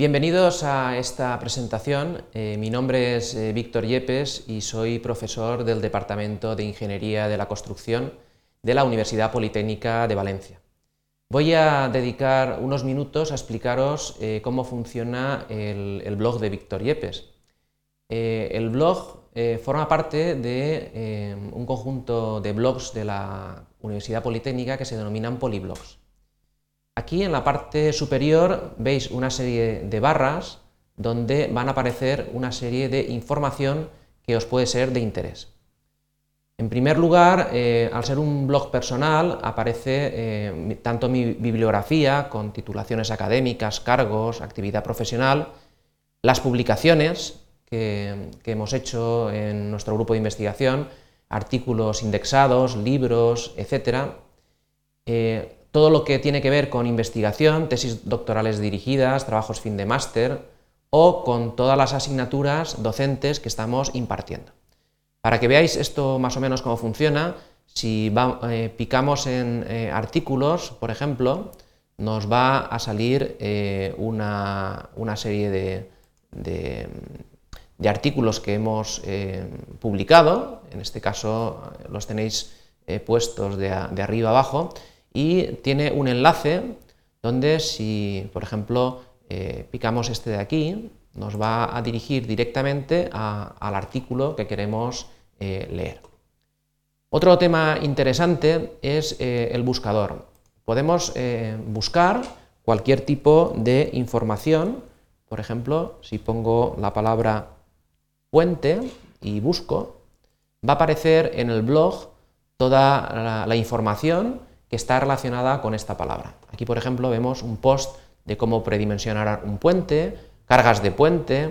Bienvenidos a esta presentación. Eh, mi nombre es eh, Víctor Yepes y soy profesor del Departamento de Ingeniería de la Construcción de la Universidad Politécnica de Valencia. Voy a dedicar unos minutos a explicaros eh, cómo funciona el, blog de Víctor Yepes. el blog forma parte de un conjunto de blogs de la Universidad Politécnica que se denominan poliblogs. Aquí en la parte superior veis una serie de barras donde van a aparecer una serie de información que os puede ser de interés. En primer lugar, eh, al ser un blog personal, aparece eh, tanto mi bibliografía con titulaciones académicas, cargos, actividad profesional, las publicaciones que, hemos hecho en nuestro grupo de investigación, artículos indexados, libros, etc todo lo que tiene que ver con investigación, tesis doctorales dirigidas, trabajos fin de máster o con todas las asignaturas docentes que estamos impartiendo. Para que veáis esto más o menos cómo funciona, si eh, picamos en eh, artículos, por ejemplo, nos va a salir eh, una, serie de, artículos que hemos publicado, en este caso los tenéis puestos de, de arriba abajo, y tiene un enlace donde si, por ejemplo, eh, picamos este de aquí, nos va a dirigir directamente al artículo que queremos eh, leer. Otro tema interesante es eh, el buscador. Podemos buscar cualquier tipo de información, por ejemplo, si pongo la palabra puente y busco, va a aparecer en el blog toda la información que está relacionada con esta palabra. Aquí, por ejemplo, vemos un post de cómo predimensionar un puente, cargas de puente,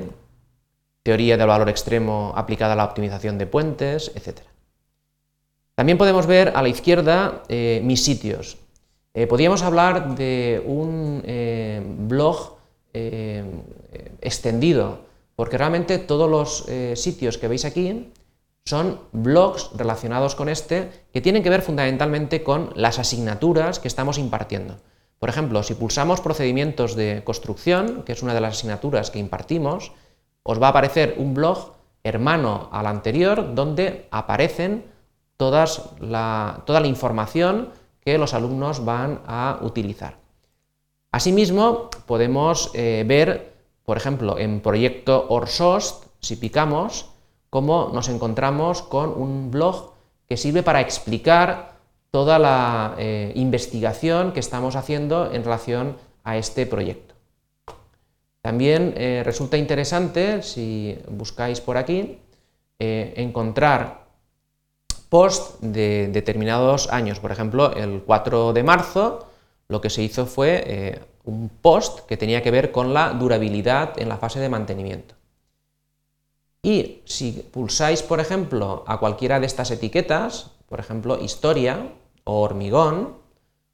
teoría del valor extremo aplicada a la optimización de puentes, etc. También podemos ver a la izquierda eh, mis sitios. Eh, podríamos hablar de un eh, blog extendido, porque realmente todos los sitios que veis aquí son blogs relacionados con este que tienen que ver fundamentalmente con las asignaturas que estamos impartiendo. Por ejemplo, si pulsamos procedimientos de construcción, que es una de las asignaturas que impartimos, os va a aparecer un blog hermano al anterior donde aparecen todas toda la información que los alumnos van a utilizar. Asimismo, podemos eh, ver, por ejemplo, en proyecto ORSOST, si picamos, cómo nos encontramos con un blog que sirve para explicar toda la eh, investigación que estamos haciendo en relación a este proyecto. También eh, resulta interesante, si buscáis por aquí, eh, encontrar post de determinados años. Por ejemplo, el 4 de marzo lo que se hizo fue un post que tenía que ver con la durabilidad en la fase de mantenimiento. Y si pulsáis, por ejemplo, a cualquiera de estas etiquetas, por ejemplo, historia o hormigón,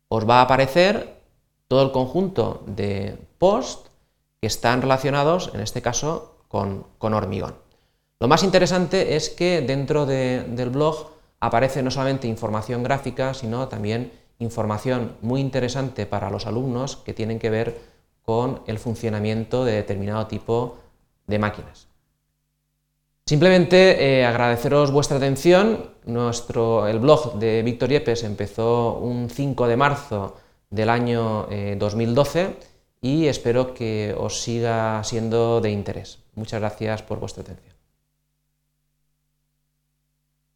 os va a aparecer todo el conjunto de posts que están relacionados, en este caso, con, hormigón. Lo más interesante es que dentro del blog aparece no solamente información gráfica, sino también información muy interesante para los alumnos que tienen que ver con el funcionamiento de determinado tipo de máquinas. Simplemente eh, agradeceros vuestra atención. Nuestro, el blog de Víctor Yepes empezó un 5 de marzo del año 2012 eh, y espero que os siga siendo de interés. Muchas gracias por vuestra atención.